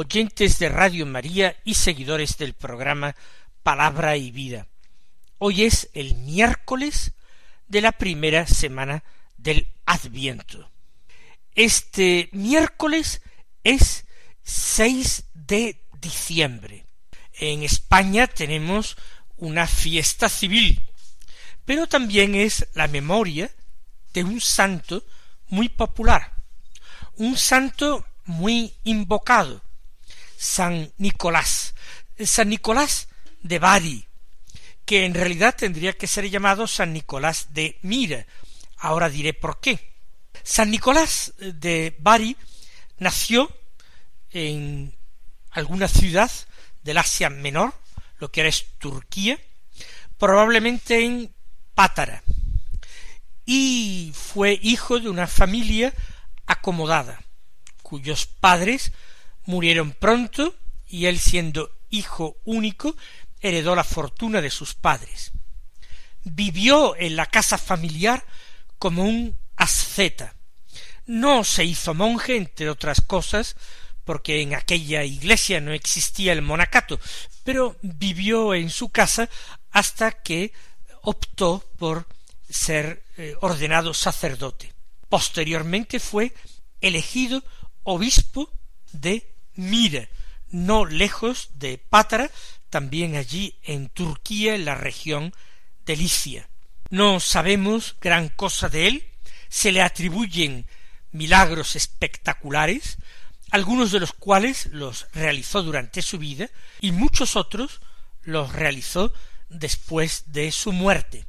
oyentes de Radio María y seguidores del programa Palabra y Vida. Hoy es el miércoles de la primera semana del Adviento. Este miércoles es 6 de diciembre. En España tenemos una fiesta civil, pero también es la memoria de un santo muy popular, un santo muy invocado, San Nicolás, San Nicolás de Bari, que en realidad tendría que ser llamado San Nicolás de Mira. Ahora diré por qué. San Nicolás de Bari nació en alguna ciudad del Asia Menor, lo que ahora es Turquía, probablemente en Pátara, y fue hijo de una familia acomodada, cuyos padres murieron pronto y él siendo hijo único heredó la fortuna de sus padres. Vivió en la casa familiar como un asceta. No se hizo monje, entre otras cosas, porque en aquella iglesia no existía el monacato, pero vivió en su casa hasta que optó por ser eh, ordenado sacerdote. Posteriormente fue elegido obispo de Mira, no lejos de Pátara, también allí en Turquía, en la región de Licia. No sabemos gran cosa de él, se le atribuyen milagros espectaculares, algunos de los cuales los realizó durante su vida y muchos otros los realizó después de su muerte.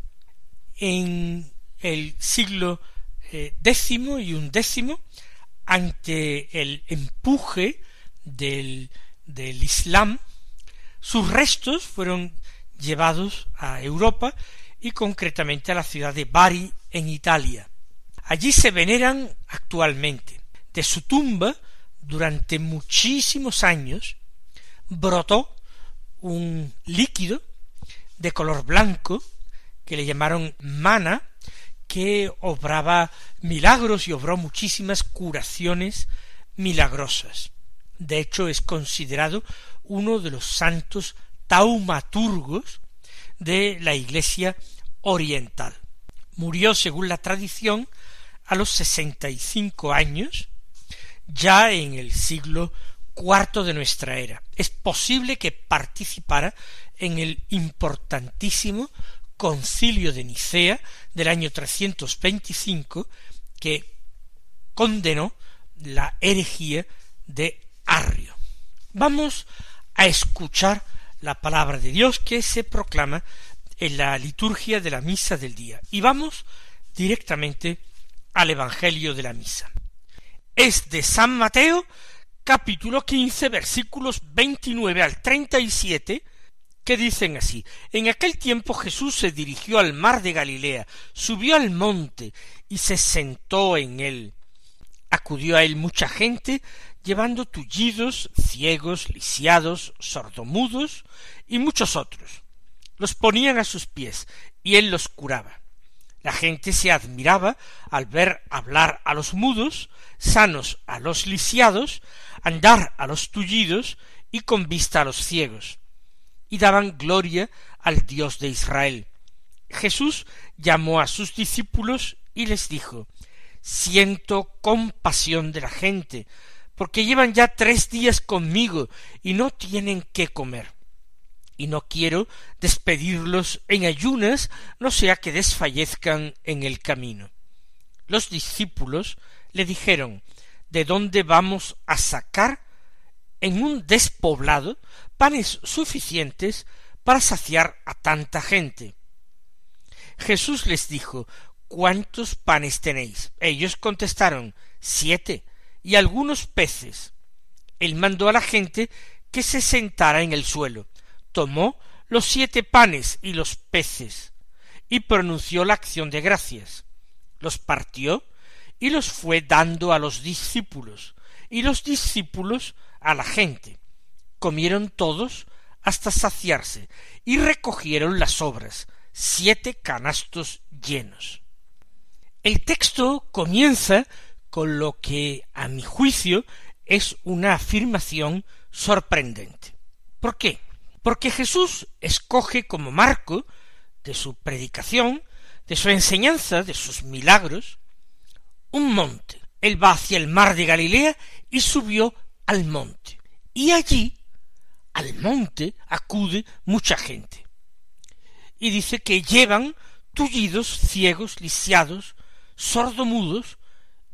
En el siglo eh, décimo y undécimo, ante el empuje del, del Islam, sus restos fueron llevados a Europa y concretamente a la ciudad de Bari en Italia. Allí se veneran actualmente. De su tumba, durante muchísimos años, brotó un líquido de color blanco que le llamaron mana, que obraba milagros y obró muchísimas curaciones milagrosas. De hecho, es considerado uno de los santos taumaturgos de la Iglesia oriental. Murió, según la tradición, a los sesenta y cinco años, ya en el siglo cuarto de nuestra era. Es posible que participara en el importantísimo concilio de Nicea del año 325 que condenó la herejía de Arrio. Vamos a escuchar la palabra de Dios que se proclama en la liturgia de la misa del día. Y vamos directamente al Evangelio de la misa. Es de San Mateo, capítulo quince, versículos veintinueve al treinta y siete, que dicen así En aquel tiempo Jesús se dirigió al mar de Galilea, subió al monte y se sentó en él. Acudió a él mucha gente, llevando tullidos, ciegos, lisiados, sordomudos y muchos otros. Los ponían a sus pies y él los curaba. La gente se admiraba al ver hablar a los mudos, sanos a los lisiados, andar a los tullidos y con vista a los ciegos y daban gloria al Dios de Israel. Jesús llamó a sus discípulos y les dijo Siento compasión de la gente, porque llevan ya tres días conmigo y no tienen qué comer. Y no quiero despedirlos en ayunas, no sea que desfallezcan en el camino. Los discípulos le dijeron ¿De dónde vamos a sacar en un despoblado panes suficientes para saciar a tanta gente. Jesús les dijo ¿Cuántos panes tenéis? Ellos contestaron siete y algunos peces. Él mandó a la gente que se sentara en el suelo, tomó los siete panes y los peces, y pronunció la acción de gracias, los partió y los fue dando a los discípulos, y los discípulos a la gente. Comieron todos hasta saciarse, y recogieron las sobras, siete canastos llenos. El texto comienza con lo que, a mi juicio, es una afirmación sorprendente. ¿Por qué? Porque Jesús escoge como marco de su predicación, de su enseñanza, de sus milagros, un monte. Él va hacia el mar de Galilea y subió al monte. Y allí, al monte, acude mucha gente. Y dice que llevan tullidos, ciegos, lisiados, sordomudos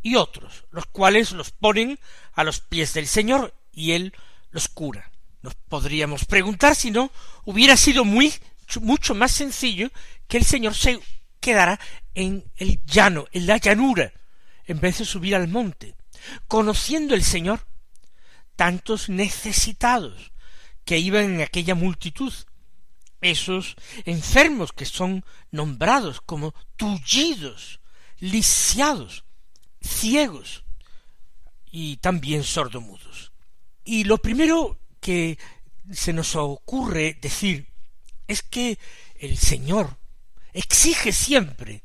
y otros, los cuales los ponen a los pies del Señor y Él los cura. Nos podríamos preguntar si no hubiera sido muy mucho más sencillo que el Señor se quedara en el llano, en la llanura, en vez de subir al monte, conociendo el Señor tantos necesitados que iban en aquella multitud, esos enfermos que son nombrados como tullidos, lisiados, ciegos y también sordomudos. Y lo primero que se nos ocurre decir es que el Señor exige siempre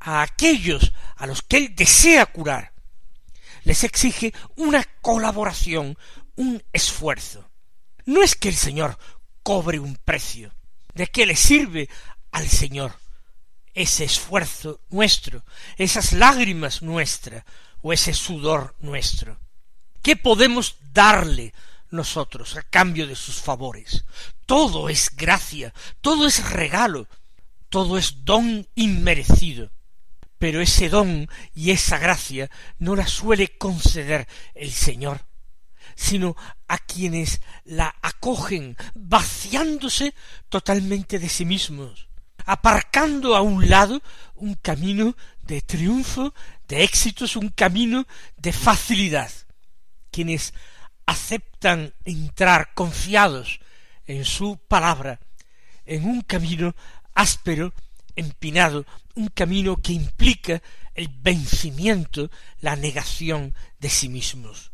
a aquellos a los que Él desea curar, les exige una colaboración, un esfuerzo. No es que el Señor cobre un precio. ¿De qué le sirve al Señor ese esfuerzo nuestro, esas lágrimas nuestras o ese sudor nuestro? ¿Qué podemos darle nosotros a cambio de sus favores? Todo es gracia, todo es regalo, todo es don inmerecido. Pero ese don y esa gracia no la suele conceder el Señor, sino a quienes la acogen vaciándose totalmente de sí mismos, aparcando a un lado un camino de triunfo, de éxitos, un camino de facilidad. Quienes aceptan entrar confiados en su palabra, en un camino áspero, empinado, un camino que implica el vencimiento, la negación de sí mismos.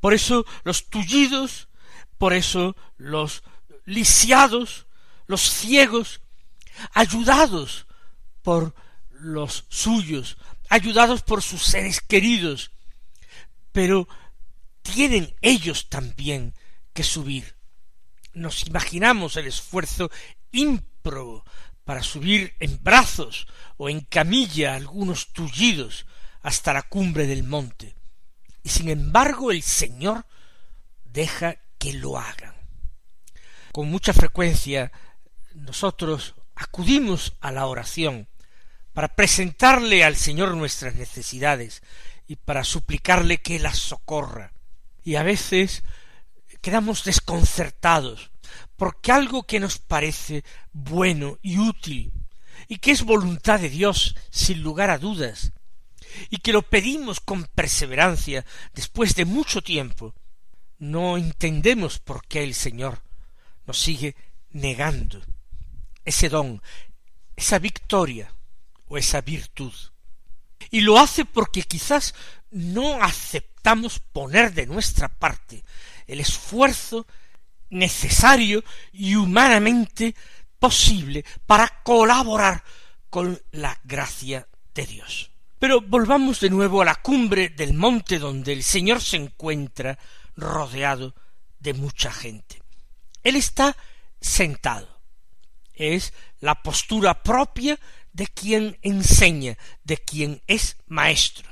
Por eso los tullidos, por eso los lisiados, los ciegos, ayudados por los suyos, ayudados por sus seres queridos, pero tienen ellos también que subir. Nos imaginamos el esfuerzo ímprobo para subir en brazos o en camilla algunos tullidos hasta la cumbre del monte. Y sin embargo el Señor deja que lo hagan. Con mucha frecuencia nosotros acudimos a la oración para presentarle al Señor nuestras necesidades y para suplicarle que las socorra. Y a veces quedamos desconcertados porque algo que nos parece bueno y útil y que es voluntad de Dios sin lugar a dudas y que lo pedimos con perseverancia después de mucho tiempo, no entendemos por qué el Señor nos sigue negando ese don, esa victoria o esa virtud. Y lo hace porque quizás no aceptamos poner de nuestra parte el esfuerzo necesario y humanamente posible para colaborar con la gracia de Dios. Pero volvamos de nuevo a la cumbre del monte donde el Señor se encuentra rodeado de mucha gente. Él está sentado. Es la postura propia de quien enseña, de quien es maestro.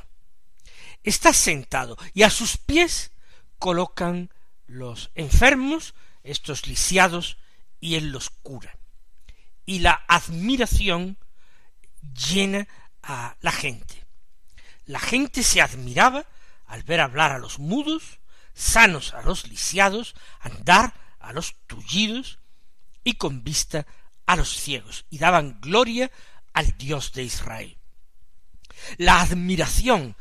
Está sentado y a sus pies colocan los enfermos, estos lisiados, y él los cura. Y la admiración llena a la gente. La gente se admiraba al ver hablar a los mudos, sanos a los lisiados, andar a los tullidos y con vista a los ciegos, y daban gloria al Dios de Israel. La admiración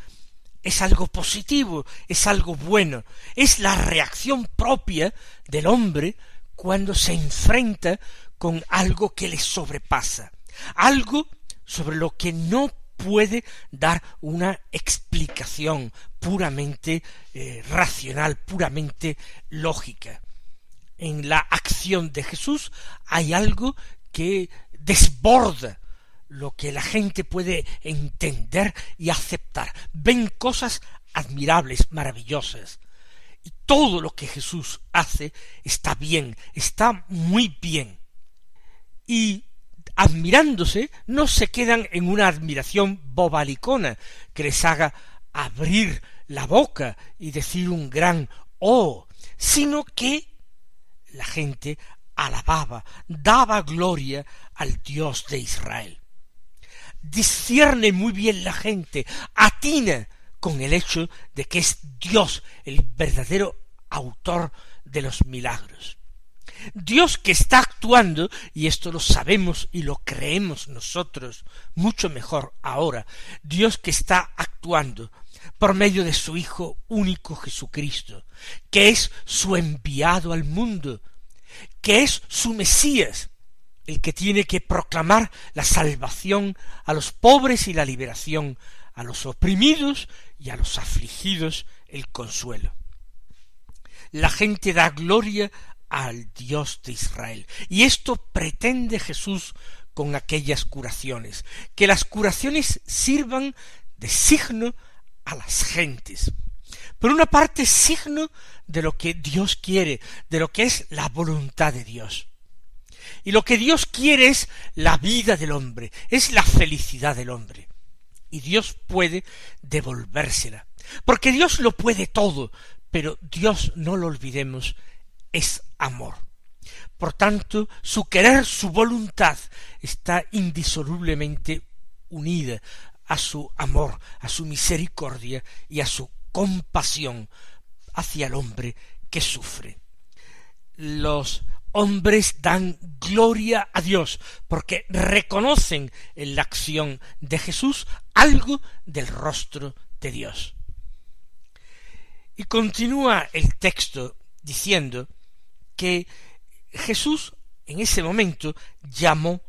es algo positivo, es algo bueno, es la reacción propia del hombre cuando se enfrenta con algo que le sobrepasa, algo sobre lo que no puede dar una explicación puramente eh, racional, puramente lógica. En la acción de Jesús hay algo que desborda lo que la gente puede entender y aceptar. Ven cosas admirables, maravillosas. Y todo lo que Jesús hace está bien, está muy bien. Y admirándose, no se quedan en una admiración bobalicona que les haga abrir la boca y decir un gran oh, sino que la gente alababa, daba gloria al Dios de Israel discierne muy bien la gente, atina con el hecho de que es Dios el verdadero autor de los milagros. Dios que está actuando, y esto lo sabemos y lo creemos nosotros mucho mejor ahora, Dios que está actuando por medio de su Hijo único Jesucristo, que es su enviado al mundo, que es su Mesías, el que tiene que proclamar la salvación a los pobres y la liberación, a los oprimidos y a los afligidos el consuelo. La gente da gloria al Dios de Israel. Y esto pretende Jesús con aquellas curaciones, que las curaciones sirvan de signo a las gentes. Por una parte, signo de lo que Dios quiere, de lo que es la voluntad de Dios. Y lo que Dios quiere es la vida del hombre, es la felicidad del hombre. Y Dios puede devolvérsela. Porque Dios lo puede todo, pero Dios, no lo olvidemos, es amor. Por tanto, su querer, su voluntad está indisolublemente unida a su amor, a su misericordia y a su compasión hacia el hombre que sufre. Los hombres dan gloria a Dios porque reconocen en la acción de Jesús algo del rostro de Dios. Y continúa el texto diciendo que Jesús en ese momento llamó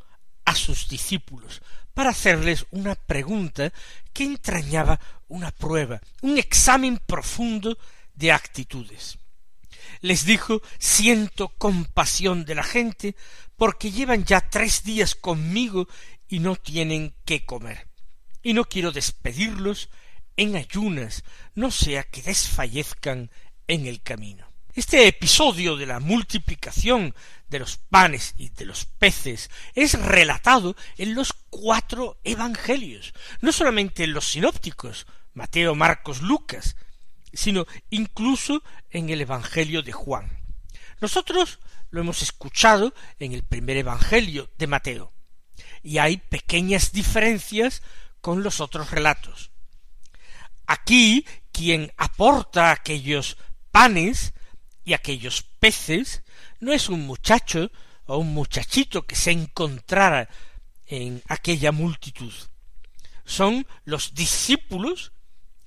a sus discípulos para hacerles una pregunta que entrañaba una prueba, un examen profundo de actitudes les dijo siento compasión de la gente porque llevan ya tres días conmigo y no tienen qué comer. Y no quiero despedirlos en ayunas, no sea que desfallezcan en el camino. Este episodio de la multiplicación de los panes y de los peces es relatado en los cuatro evangelios, no solamente en los sinópticos, Mateo, Marcos, Lucas, sino incluso en el Evangelio de Juan. Nosotros lo hemos escuchado en el primer Evangelio de Mateo, y hay pequeñas diferencias con los otros relatos. Aquí quien aporta aquellos panes y aquellos peces no es un muchacho o un muchachito que se encontrara en aquella multitud. Son los discípulos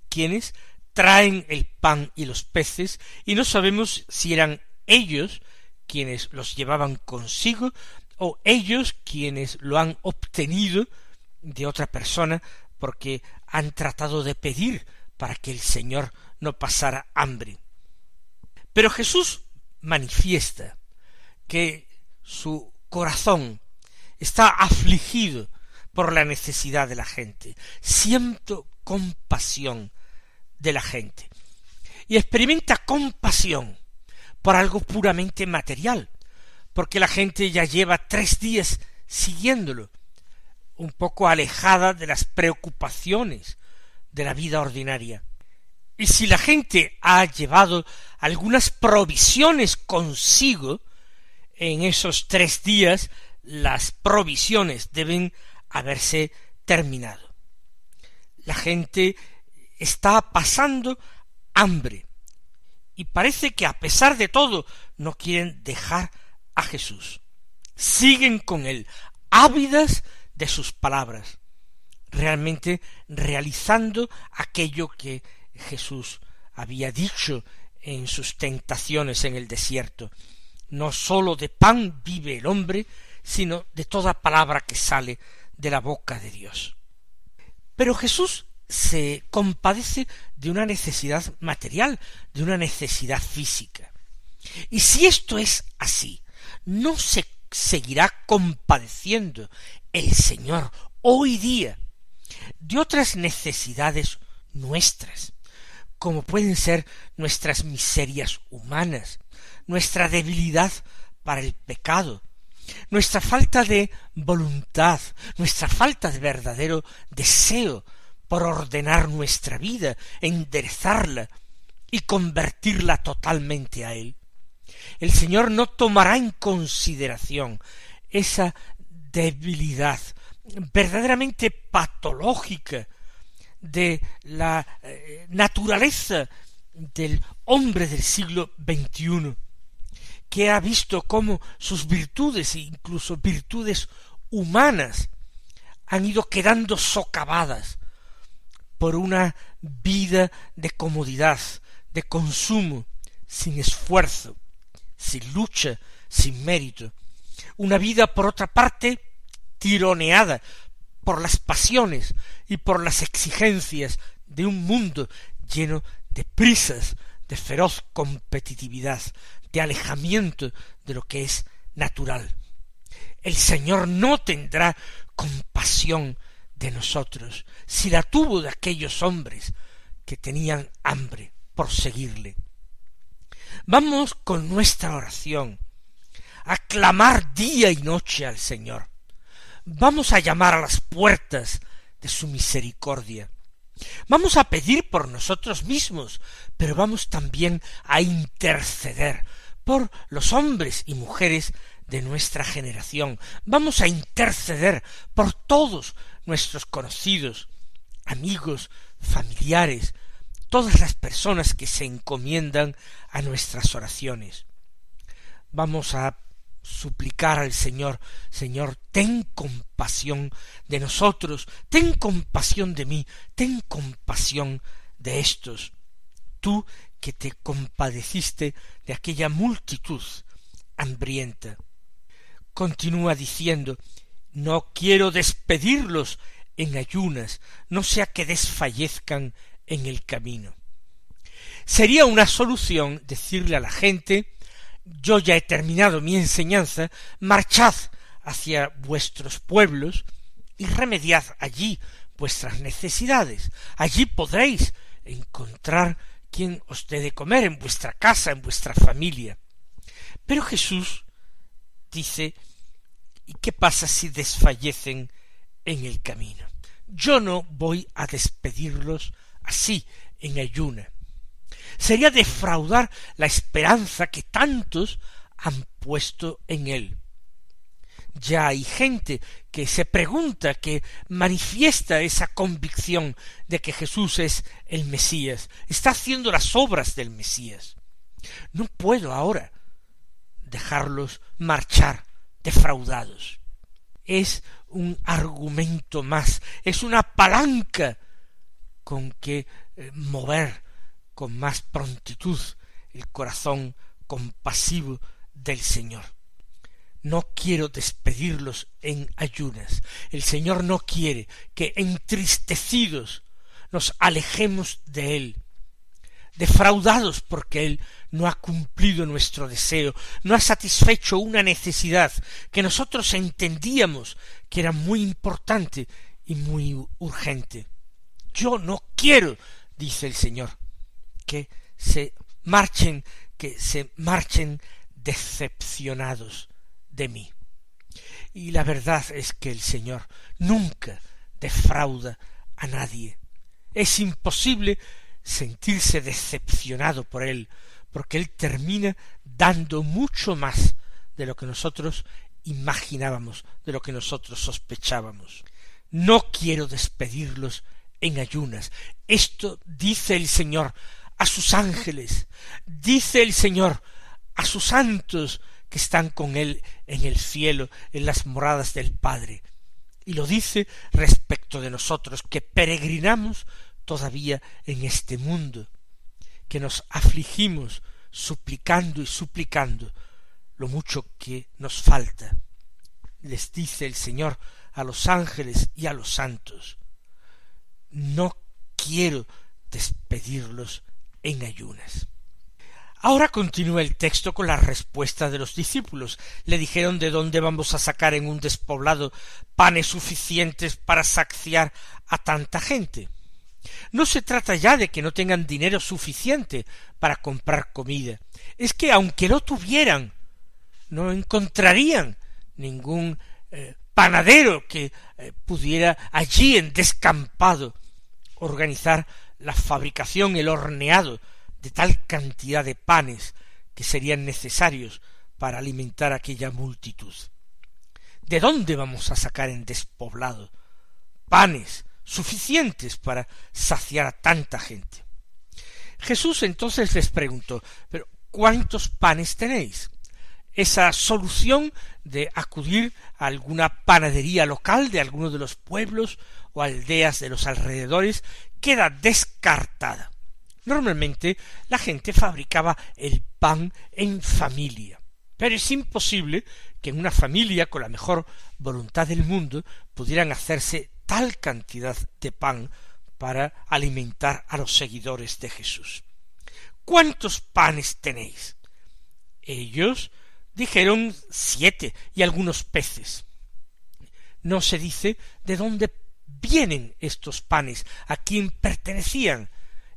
quienes traen el pan y los peces y no sabemos si eran ellos quienes los llevaban consigo o ellos quienes lo han obtenido de otra persona porque han tratado de pedir para que el Señor no pasara hambre. Pero Jesús manifiesta que su corazón está afligido por la necesidad de la gente. Siento compasión de la gente. Y experimenta compasión por algo puramente material, porque la gente ya lleva tres días siguiéndolo, un poco alejada de las preocupaciones de la vida ordinaria. Y si la gente ha llevado algunas provisiones consigo, en esos tres días las provisiones deben haberse terminado. La gente está pasando hambre. Y parece que a pesar de todo no quieren dejar a Jesús. Siguen con él, ávidas de sus palabras. realmente realizando aquello que Jesús había dicho en sus tentaciones en el desierto. No sólo de pan vive el hombre, sino de toda palabra que sale de la boca de Dios. Pero Jesús se compadece de una necesidad material, de una necesidad física. Y si esto es así, ¿no se seguirá compadeciendo el Señor hoy día de otras necesidades nuestras, como pueden ser nuestras miserias humanas, nuestra debilidad para el pecado, nuestra falta de voluntad, nuestra falta de verdadero deseo por ordenar nuestra vida, enderezarla y convertirla totalmente a Él. El Señor no tomará en consideración esa debilidad verdaderamente patológica de la eh, naturaleza del hombre del siglo XXI, que ha visto cómo sus virtudes, incluso virtudes humanas, han ido quedando socavadas por una vida de comodidad, de consumo, sin esfuerzo, sin lucha, sin mérito. Una vida, por otra parte, tironeada por las pasiones y por las exigencias de un mundo lleno de prisas, de feroz competitividad, de alejamiento de lo que es natural. El Señor no tendrá compasión de nosotros si la tuvo de aquellos hombres que tenían hambre por seguirle. Vamos con nuestra oración a clamar día y noche al Señor. Vamos a llamar a las puertas de su misericordia. Vamos a pedir por nosotros mismos, pero vamos también a interceder por los hombres y mujeres de nuestra generación. Vamos a interceder por todos nuestros conocidos, amigos, familiares, todas las personas que se encomiendan a nuestras oraciones. Vamos a suplicar al Señor, Señor, ten compasión de nosotros, ten compasión de mí, ten compasión de estos. Tú que te compadeciste de aquella multitud hambrienta. Continúa diciendo, no quiero despedirlos en ayunas, no sea que desfallezcan en el camino. Sería una solución decirle a la gente yo ya he terminado mi enseñanza, marchad hacia vuestros pueblos y remediad allí vuestras necesidades. Allí podréis encontrar quien os dé de comer en vuestra casa, en vuestra familia. Pero Jesús dice, ¿y qué pasa si desfallecen en el camino? Yo no voy a despedirlos así, en ayuna. Sería defraudar la esperanza que tantos han puesto en él. Ya hay gente que se pregunta, que manifiesta esa convicción de que Jesús es el Mesías, está haciendo las obras del Mesías. No puedo ahora dejarlos marchar defraudados. Es un argumento más, es una palanca con que eh, mover con más prontitud el corazón compasivo del Señor. No quiero despedirlos en ayunas. El Señor no quiere que entristecidos nos alejemos de Él, defraudados porque Él no ha cumplido nuestro deseo, no ha satisfecho una necesidad que nosotros entendíamos que era muy importante y muy urgente. Yo no quiero, dice el Señor, que se marchen, que se marchen decepcionados de mí. Y la verdad es que el Señor nunca defrauda a nadie. Es imposible sentirse decepcionado por Él, porque Él termina dando mucho más de lo que nosotros imaginábamos, de lo que nosotros sospechábamos. No quiero despedirlos en ayunas. Esto dice el Señor a sus ángeles, dice el Señor, a sus santos que están con Él en el cielo, en las moradas del Padre. Y lo dice respecto de nosotros, que peregrinamos todavía en este mundo, que nos afligimos suplicando y suplicando lo mucho que nos falta. Les dice el Señor a los ángeles y a los santos, no quiero despedirlos en ayunas. Ahora continúa el texto con la respuesta de los discípulos. Le dijeron de dónde vamos a sacar en un despoblado panes suficientes para saciar a tanta gente. No se trata ya de que no tengan dinero suficiente para comprar comida. Es que aunque lo tuvieran, no encontrarían ningún eh, panadero que eh, pudiera allí en descampado organizar la fabricación, el horneado de tal cantidad de panes que serían necesarios para alimentar aquella multitud. ¿De dónde vamos a sacar en despoblado panes suficientes para saciar a tanta gente? Jesús entonces les preguntó, pero ¿cuántos panes tenéis? Esa solución de acudir a alguna panadería local de alguno de los pueblos o aldeas de los alrededores queda descartada. Normalmente la gente fabricaba el pan en familia, pero es imposible que en una familia con la mejor voluntad del mundo pudieran hacerse tal cantidad de pan para alimentar a los seguidores de Jesús. ¿Cuántos panes tenéis? Ellos dijeron siete y algunos peces. No se dice de dónde vienen estos panes, a quién pertenecían,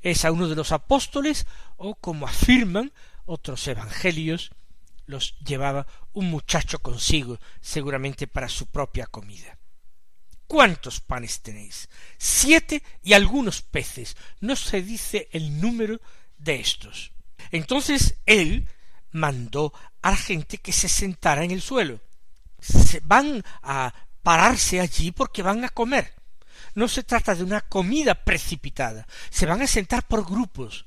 es a uno de los apóstoles o como afirman otros evangelios los llevaba un muchacho consigo, seguramente para su propia comida. ¿Cuántos panes tenéis? Siete y algunos peces. No se dice el número de estos. Entonces él mandó a la gente que se sentara en el suelo. Se van a pararse allí porque van a comer no se trata de una comida precipitada, se van a sentar por grupos,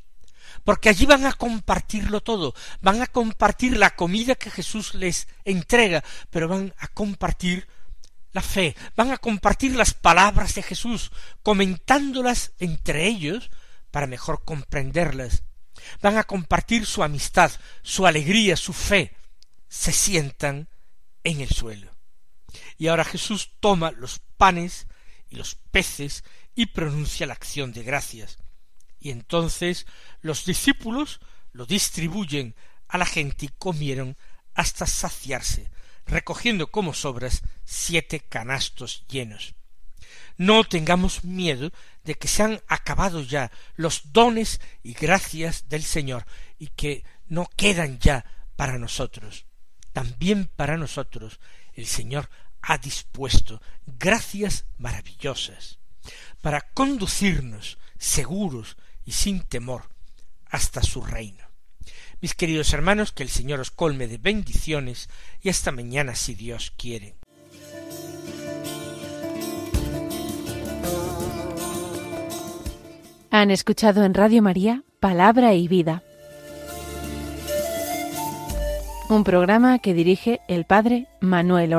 porque allí van a compartirlo todo, van a compartir la comida que Jesús les entrega, pero van a compartir la fe, van a compartir las palabras de Jesús, comentándolas entre ellos para mejor comprenderlas, van a compartir su amistad, su alegría, su fe, se sientan en el suelo. Y ahora Jesús toma los panes y los peces y pronuncia la acción de gracias. Y entonces los discípulos lo distribuyen a la gente y comieron hasta saciarse, recogiendo como sobras siete canastos llenos. No tengamos miedo de que se han acabado ya los dones y gracias del Señor y que no quedan ya para nosotros. También para nosotros el Señor ha dispuesto gracias maravillosas para conducirnos seguros y sin temor hasta su reino. Mis queridos hermanos, que el Señor os colme de bendiciones y hasta mañana si Dios quiere. Han escuchado en Radio María Palabra y Vida, un programa que dirige el Padre Manuel.